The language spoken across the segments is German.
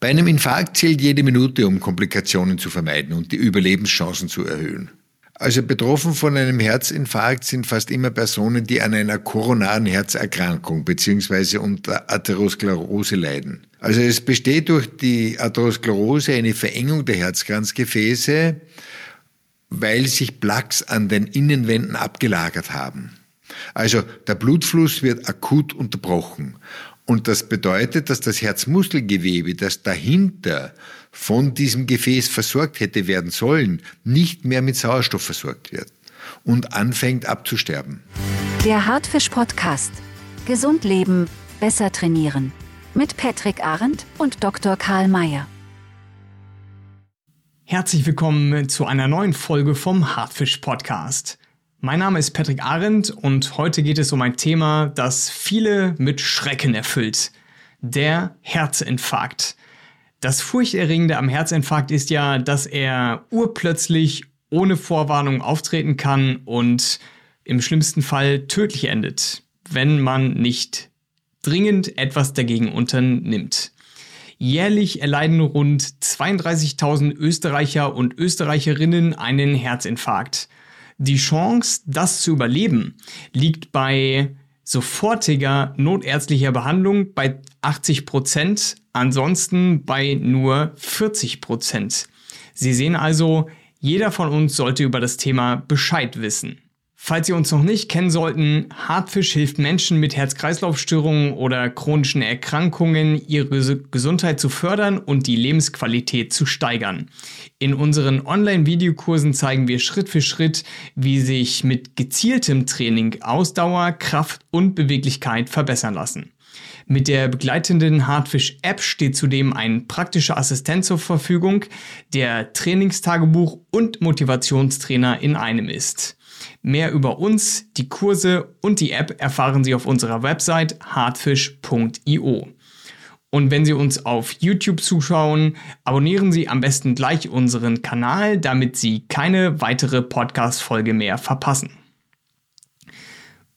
Bei einem Infarkt zählt jede Minute, um Komplikationen zu vermeiden und die Überlebenschancen zu erhöhen. Also betroffen von einem Herzinfarkt sind fast immer Personen, die an einer koronaren Herzerkrankung bzw. unter Atherosklerose leiden. Also es besteht durch die Atherosklerose eine Verengung der Herzkranzgefäße, weil sich Plaques an den Innenwänden abgelagert haben. Also der Blutfluss wird akut unterbrochen. Und das bedeutet, dass das Herzmuskelgewebe, das dahinter von diesem Gefäß versorgt hätte werden sollen, nicht mehr mit Sauerstoff versorgt wird und anfängt abzusterben. Der Hartfisch Podcast. Gesund leben, besser trainieren. Mit Patrick Arendt und Dr. Karl Mayer. Herzlich willkommen zu einer neuen Folge vom Hartfisch Podcast. Mein Name ist Patrick Arendt und heute geht es um ein Thema, das viele mit Schrecken erfüllt. Der Herzinfarkt. Das Furchterregende am Herzinfarkt ist ja, dass er urplötzlich ohne Vorwarnung auftreten kann und im schlimmsten Fall tödlich endet, wenn man nicht dringend etwas dagegen unternimmt. Jährlich erleiden rund 32.000 Österreicher und Österreicherinnen einen Herzinfarkt. Die Chance, das zu überleben, liegt bei sofortiger notärztlicher Behandlung bei 80 Prozent, ansonsten bei nur 40 Prozent. Sie sehen also, jeder von uns sollte über das Thema Bescheid wissen. Falls Sie uns noch nicht kennen sollten, Hartfisch hilft Menschen mit Herz-Kreislauf-Störungen oder chronischen Erkrankungen, ihre Gesundheit zu fördern und die Lebensqualität zu steigern. In unseren Online-Videokursen zeigen wir Schritt für Schritt, wie sich mit gezieltem Training Ausdauer, Kraft und Beweglichkeit verbessern lassen. Mit der begleitenden Hardfish-App steht zudem ein praktischer Assistent zur Verfügung, der Trainingstagebuch und Motivationstrainer in einem ist. Mehr über uns, die Kurse und die App erfahren Sie auf unserer Website hardfish.io. Und wenn Sie uns auf YouTube zuschauen, abonnieren Sie am besten gleich unseren Kanal, damit Sie keine weitere Podcast-Folge mehr verpassen.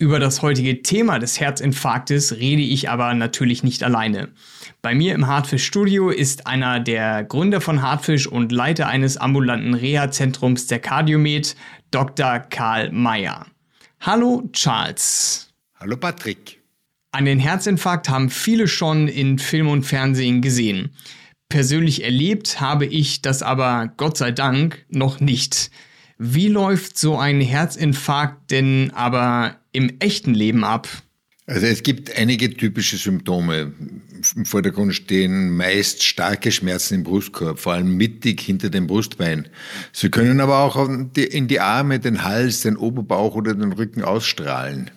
Über das heutige Thema des Herzinfarktes rede ich aber natürlich nicht alleine. Bei mir im Hartfisch Studio ist einer der Gründer von Hartfisch und Leiter eines ambulanten Reha-Zentrums der Cardiomed, Dr. Karl Mayer. Hallo Charles. Hallo Patrick. Einen Herzinfarkt haben viele schon in Film und Fernsehen gesehen. Persönlich erlebt habe ich das aber Gott sei Dank noch nicht. Wie läuft so ein Herzinfarkt denn aber im echten Leben ab? Also es gibt einige typische Symptome. Im Vordergrund stehen meist starke Schmerzen im Brustkorb, vor allem mittig hinter dem Brustbein. Sie können aber auch in die Arme, den Hals, den Oberbauch oder den Rücken ausstrahlen.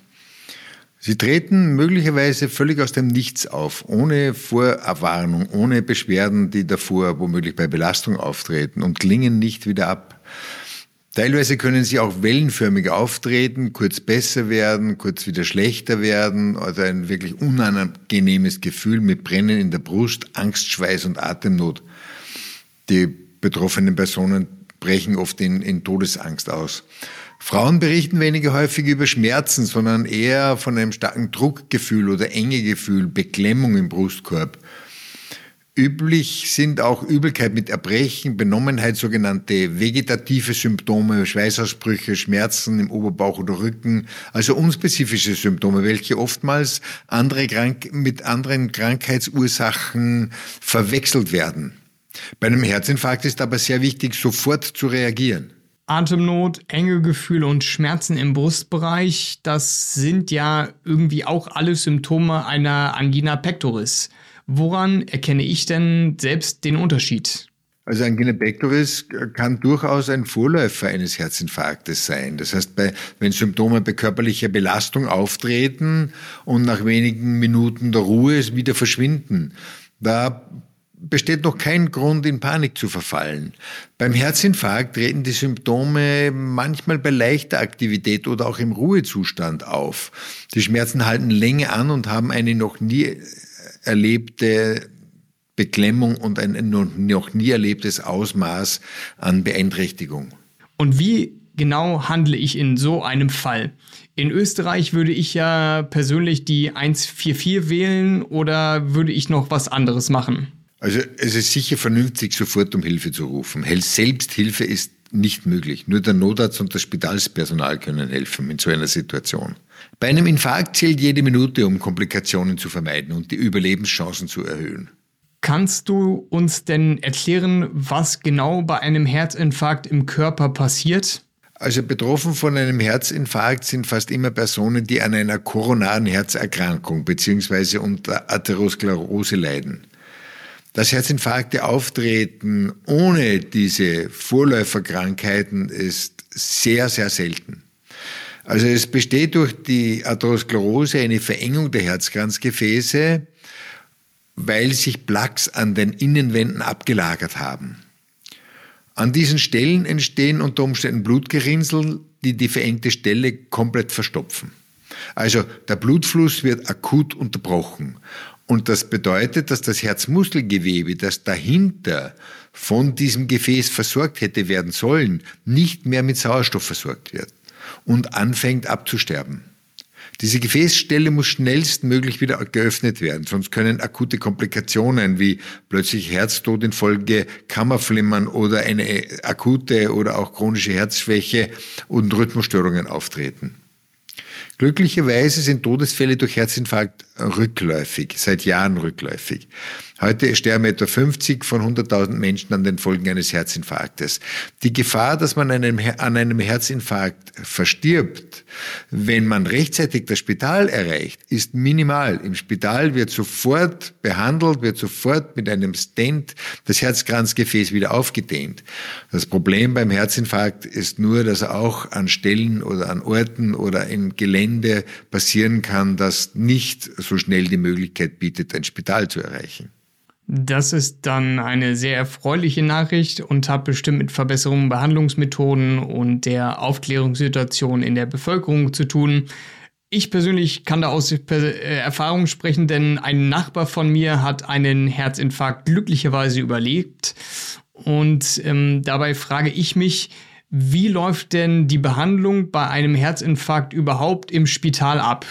Sie treten möglicherweise völlig aus dem Nichts auf, ohne Vorerwarnung, ohne Beschwerden, die davor womöglich bei Belastung auftreten und klingen nicht wieder ab. Teilweise können sie auch wellenförmig auftreten, kurz besser werden, kurz wieder schlechter werden oder ein wirklich unangenehmes Gefühl mit Brennen in der Brust, Angst, Schweiß und Atemnot. Die betroffenen Personen brechen oft in, in Todesangst aus. Frauen berichten weniger häufig über Schmerzen, sondern eher von einem starken Druckgefühl oder Engegefühl, Beklemmung im Brustkorb. Üblich sind auch Übelkeit mit Erbrechen, Benommenheit, sogenannte vegetative Symptome, Schweißausbrüche, Schmerzen im Oberbauch oder Rücken, also unspezifische Symptome, welche oftmals andere Krank mit anderen Krankheitsursachen verwechselt werden. Bei einem Herzinfarkt ist aber sehr wichtig, sofort zu reagieren. Atemnot, enge Gefühle und Schmerzen im Brustbereich, das sind ja irgendwie auch alle Symptome einer Angina pectoris. Woran erkenne ich denn selbst den Unterschied? Also Angina pectoris kann durchaus ein Vorläufer eines Herzinfarktes sein. Das heißt, bei, wenn Symptome bei körperlicher Belastung auftreten und nach wenigen Minuten der Ruhe wieder verschwinden, da besteht noch kein Grund, in Panik zu verfallen. Beim Herzinfarkt treten die Symptome manchmal bei leichter Aktivität oder auch im Ruhezustand auf. Die Schmerzen halten länger an und haben eine noch nie erlebte Beklemmung und ein noch nie erlebtes Ausmaß an Beeinträchtigung. Und wie genau handle ich in so einem Fall? In Österreich würde ich ja persönlich die 144 wählen oder würde ich noch was anderes machen? Also es ist sicher vernünftig, sofort um Hilfe zu rufen. Selbsthilfe ist nicht möglich. Nur der Notarzt und das Spitalspersonal können helfen in so einer Situation. Bei einem Infarkt zählt jede Minute, um Komplikationen zu vermeiden und die Überlebenschancen zu erhöhen. Kannst du uns denn erklären, was genau bei einem Herzinfarkt im Körper passiert? Also betroffen von einem Herzinfarkt sind fast immer Personen, die an einer koronaren Herzerkrankung bzw. unter Atherosklerose leiden. Dass Herzinfarkte auftreten ohne diese Vorläuferkrankheiten ist sehr, sehr selten. Also es besteht durch die Atherosklerose eine Verengung der Herzkranzgefäße, weil sich Plaques an den Innenwänden abgelagert haben. An diesen Stellen entstehen unter Umständen Blutgerinnsel, die die verengte Stelle komplett verstopfen. Also der Blutfluss wird akut unterbrochen und das bedeutet, dass das Herzmuskelgewebe, das dahinter von diesem Gefäß versorgt hätte werden sollen, nicht mehr mit Sauerstoff versorgt wird und anfängt abzusterben. Diese Gefäßstelle muss schnellstmöglich wieder geöffnet werden, sonst können akute Komplikationen wie plötzlich Herztod infolge Kammerflimmern oder eine akute oder auch chronische Herzschwäche und Rhythmusstörungen auftreten. Glücklicherweise sind Todesfälle durch Herzinfarkt rückläufig, seit Jahren rückläufig. Heute sterben etwa 50 von 100.000 Menschen an den Folgen eines Herzinfarktes. Die Gefahr, dass man an einem Herzinfarkt verstirbt, wenn man rechtzeitig das Spital erreicht, ist minimal. Im Spital wird sofort behandelt, wird sofort mit einem Stent das Herzkranzgefäß wieder aufgedehnt. Das Problem beim Herzinfarkt ist nur, dass er auch an Stellen oder an Orten oder im Gelände passieren kann, das nicht so schnell die Möglichkeit bietet, ein Spital zu erreichen. Das ist dann eine sehr erfreuliche Nachricht und hat bestimmt mit Verbesserungen Behandlungsmethoden und der Aufklärungssituation in der Bevölkerung zu tun. Ich persönlich kann da aus äh, Erfahrung sprechen, denn ein Nachbar von mir hat einen Herzinfarkt glücklicherweise überlebt. Und ähm, dabei frage ich mich, wie läuft denn die Behandlung bei einem Herzinfarkt überhaupt im Spital ab?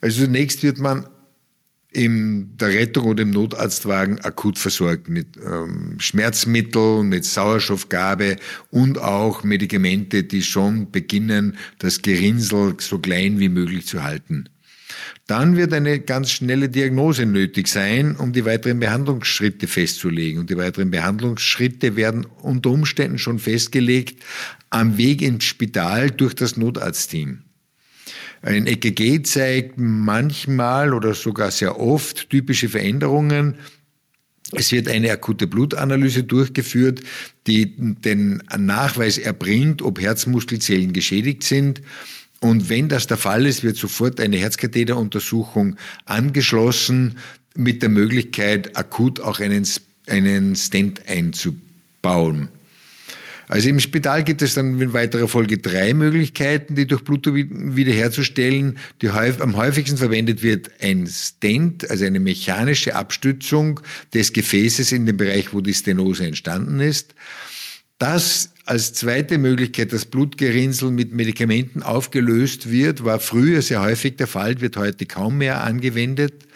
Also zunächst wird man in der Rettung oder im Notarztwagen akut versorgt mit ähm, Schmerzmitteln, mit Sauerstoffgabe und auch Medikamente, die schon beginnen, das Gerinnsel so klein wie möglich zu halten. Dann wird eine ganz schnelle Diagnose nötig sein, um die weiteren Behandlungsschritte festzulegen. Und die weiteren Behandlungsschritte werden unter Umständen schon festgelegt am Weg ins Spital durch das Notarztteam. Ein EKG zeigt manchmal oder sogar sehr oft typische Veränderungen. Es wird eine akute Blutanalyse durchgeführt, die den Nachweis erbringt, ob Herzmuskelzellen geschädigt sind. Und wenn das der Fall ist, wird sofort eine Herzkatheteruntersuchung angeschlossen mit der Möglichkeit, akut auch einen, einen Stent einzubauen. Also im Spital gibt es dann in weiterer Folge drei Möglichkeiten, die Durchblutung wiederherzustellen. Die am häufigsten verwendet wird ein Stent, also eine mechanische Abstützung des Gefäßes in dem Bereich, wo die Stenose entstanden ist. Das als zweite Möglichkeit, dass Blutgerinnsel mit Medikamenten aufgelöst wird, war früher sehr häufig der Fall, wird heute kaum mehr angewendet.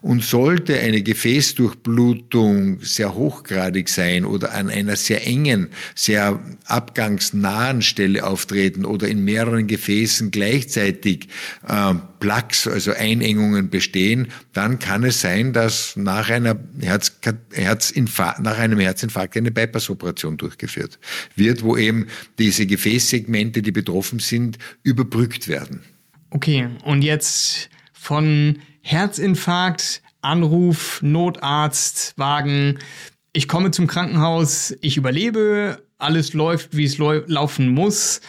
Und sollte eine Gefäßdurchblutung sehr hochgradig sein oder an einer sehr engen, sehr abgangsnahen Stelle auftreten oder in mehreren Gefäßen gleichzeitig äh, Plaques, also Einengungen bestehen, dann kann es sein, dass nach, einer Herz, Herzinfarkt, nach einem Herzinfarkt eine Bypassoperation durchgeführt wird, wo eben diese Gefäßsegmente, die betroffen sind, überbrückt werden. Okay, und jetzt von Herzinfarkt, Anruf, Notarzt, Wagen. Ich komme zum Krankenhaus, ich überlebe, alles läuft, wie es laufen muss.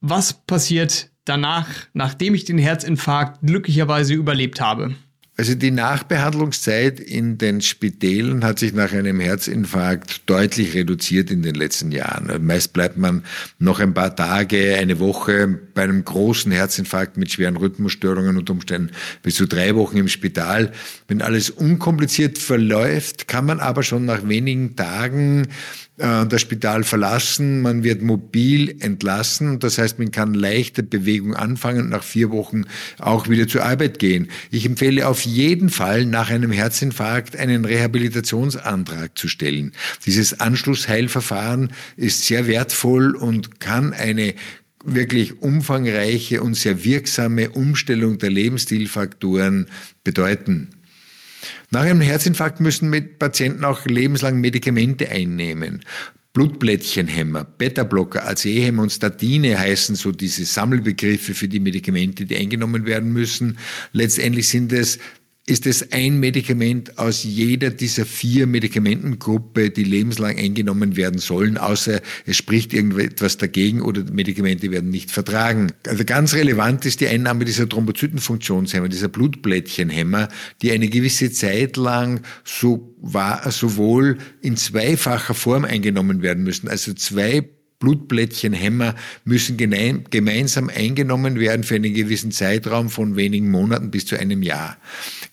Was passiert danach, nachdem ich den Herzinfarkt glücklicherweise überlebt habe? Also die Nachbehandlungszeit in den Spitälern hat sich nach einem Herzinfarkt deutlich reduziert in den letzten Jahren. Meist bleibt man noch ein paar Tage, eine Woche bei einem großen Herzinfarkt mit schweren Rhythmusstörungen und Umständen bis zu drei Wochen im Spital. Wenn alles unkompliziert verläuft, kann man aber schon nach wenigen Tagen das Spital verlassen, man wird mobil entlassen. Das heißt, man kann leichte Bewegung anfangen und nach vier Wochen auch wieder zur Arbeit gehen. Ich empfehle auf jeden Fall nach einem Herzinfarkt einen Rehabilitationsantrag zu stellen. Dieses Anschlussheilverfahren ist sehr wertvoll und kann eine wirklich umfangreiche und sehr wirksame Umstellung der Lebensstilfaktoren bedeuten. Nach einem Herzinfarkt müssen Patienten auch lebenslang Medikamente einnehmen. Blutblättchenhemmer, Beta-Blocker, ACE-Hämmer und Statine heißen so diese Sammelbegriffe für die Medikamente, die eingenommen werden müssen. Letztendlich sind es ist es ein Medikament aus jeder dieser vier Medikamentengruppe, die lebenslang eingenommen werden sollen, außer es spricht irgendetwas dagegen oder Medikamente werden nicht vertragen. Also ganz relevant ist die Einnahme dieser Thrombozytenfunktionshemmer, dieser Blutblättchenhemmer, die eine gewisse Zeit lang so war, sowohl in zweifacher Form eingenommen werden müssen, also zwei Blutblättchenhämmer müssen gemeinsam eingenommen werden für einen gewissen Zeitraum von wenigen Monaten bis zu einem Jahr.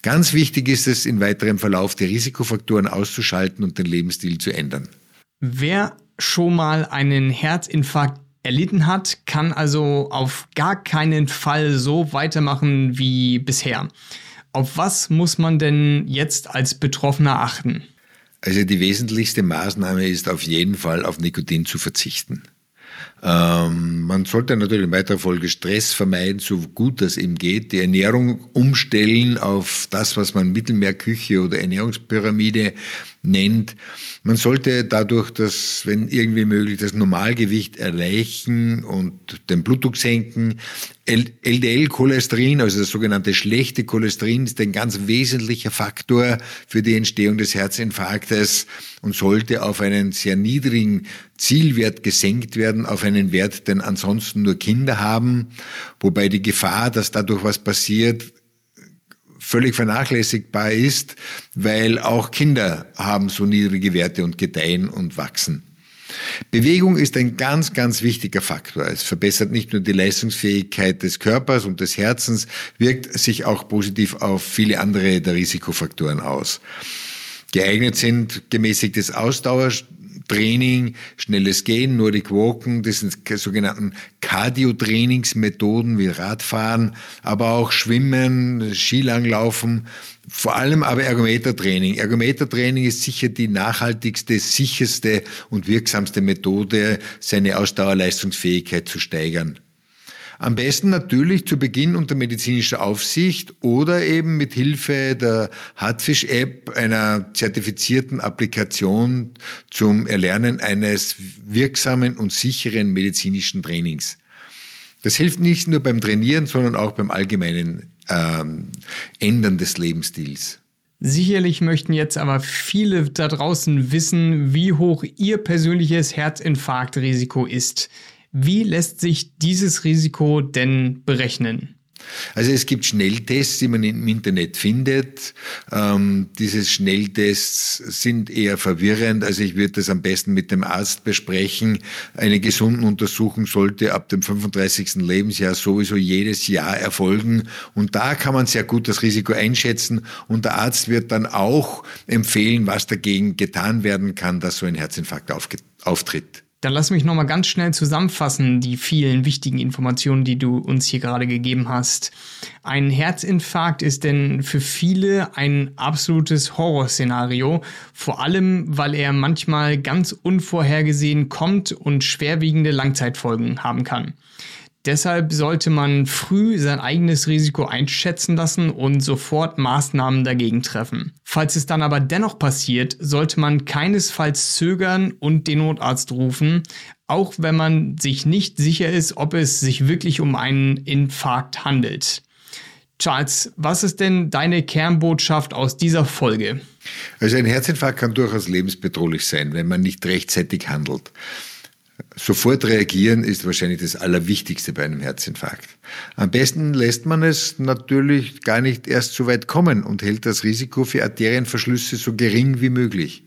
Ganz wichtig ist es, in weiterem Verlauf die Risikofaktoren auszuschalten und den Lebensstil zu ändern. Wer schon mal einen Herzinfarkt erlitten hat, kann also auf gar keinen Fall so weitermachen wie bisher. Auf was muss man denn jetzt als Betroffener achten? Also die wesentlichste Maßnahme ist auf jeden Fall auf Nikotin zu verzichten. Ähm, man sollte natürlich in weiterer Folge Stress vermeiden, so gut das eben geht. Die Ernährung umstellen auf das, was man Mittelmeerküche oder Ernährungspyramide nennt. Man sollte dadurch das, wenn irgendwie möglich, das Normalgewicht erreichen und den Blutdruck senken. LDL-Cholesterin, also das sogenannte schlechte Cholesterin, ist ein ganz wesentlicher Faktor für die Entstehung des Herzinfarktes und sollte auf einen sehr niedrigen Zielwert gesenkt werden, auf einen Wert, den ansonsten nur Kinder haben, wobei die Gefahr, dass dadurch was passiert, völlig vernachlässigbar ist, weil auch Kinder haben so niedrige Werte und gedeihen und wachsen. Bewegung ist ein ganz, ganz wichtiger Faktor. Es verbessert nicht nur die Leistungsfähigkeit des Körpers und des Herzens, wirkt sich auch positiv auf viele andere der Risikofaktoren aus. Geeignet sind gemäßigtes Ausdauer, Training, schnelles Gehen, Nordic Walken, das sind sogenannten Cardio-Trainingsmethoden wie Radfahren, aber auch Schwimmen, Skilanglaufen, vor allem aber Ergometertraining. Ergometertraining ist sicher die nachhaltigste, sicherste und wirksamste Methode, seine Ausdauerleistungsfähigkeit zu steigern. Am besten natürlich zu Beginn unter medizinischer Aufsicht oder eben mit Hilfe der Hartfisch-App, einer zertifizierten Applikation zum Erlernen eines wirksamen und sicheren medizinischen Trainings. Das hilft nicht nur beim Trainieren, sondern auch beim allgemeinen ähm, Ändern des Lebensstils. Sicherlich möchten jetzt aber viele da draußen wissen, wie hoch ihr persönliches Herzinfarktrisiko ist. Wie lässt sich dieses Risiko denn berechnen? Also es gibt Schnelltests, die man im Internet findet. Ähm, diese Schnelltests sind eher verwirrend. Also ich würde das am besten mit dem Arzt besprechen. Eine gesunde Untersuchung sollte ab dem 35. Lebensjahr sowieso jedes Jahr erfolgen. Und da kann man sehr gut das Risiko einschätzen. Und der Arzt wird dann auch empfehlen, was dagegen getan werden kann, dass so ein Herzinfarkt auftritt. Dann lass mich nochmal ganz schnell zusammenfassen, die vielen wichtigen Informationen, die du uns hier gerade gegeben hast. Ein Herzinfarkt ist denn für viele ein absolutes Horrorszenario, vor allem weil er manchmal ganz unvorhergesehen kommt und schwerwiegende Langzeitfolgen haben kann. Deshalb sollte man früh sein eigenes Risiko einschätzen lassen und sofort Maßnahmen dagegen treffen. Falls es dann aber dennoch passiert, sollte man keinesfalls zögern und den Notarzt rufen, auch wenn man sich nicht sicher ist, ob es sich wirklich um einen Infarkt handelt. Charles, was ist denn deine Kernbotschaft aus dieser Folge? Also ein Herzinfarkt kann durchaus lebensbedrohlich sein, wenn man nicht rechtzeitig handelt. Sofort reagieren ist wahrscheinlich das Allerwichtigste bei einem Herzinfarkt. Am besten lässt man es natürlich gar nicht erst so weit kommen und hält das Risiko für Arterienverschlüsse so gering wie möglich.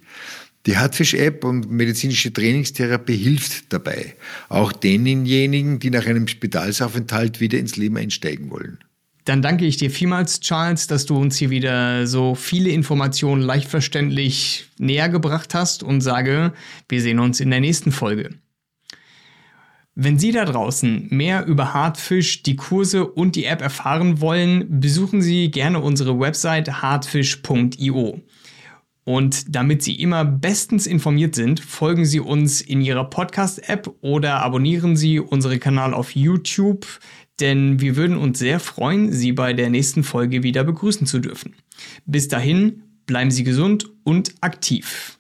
Die Hartfisch-App und medizinische Trainingstherapie hilft dabei, auch denjenigen, die nach einem Spitalsaufenthalt wieder ins Leben einsteigen wollen. Dann danke ich dir vielmals, Charles, dass du uns hier wieder so viele Informationen leicht verständlich näher gebracht hast und sage, wir sehen uns in der nächsten Folge. Wenn Sie da draußen mehr über Hartfisch, die Kurse und die App erfahren wollen, besuchen Sie gerne unsere Website hartfisch.io. Und damit Sie immer bestens informiert sind, folgen Sie uns in Ihrer Podcast-App oder abonnieren Sie unseren Kanal auf YouTube, denn wir würden uns sehr freuen, Sie bei der nächsten Folge wieder begrüßen zu dürfen. Bis dahin, bleiben Sie gesund und aktiv.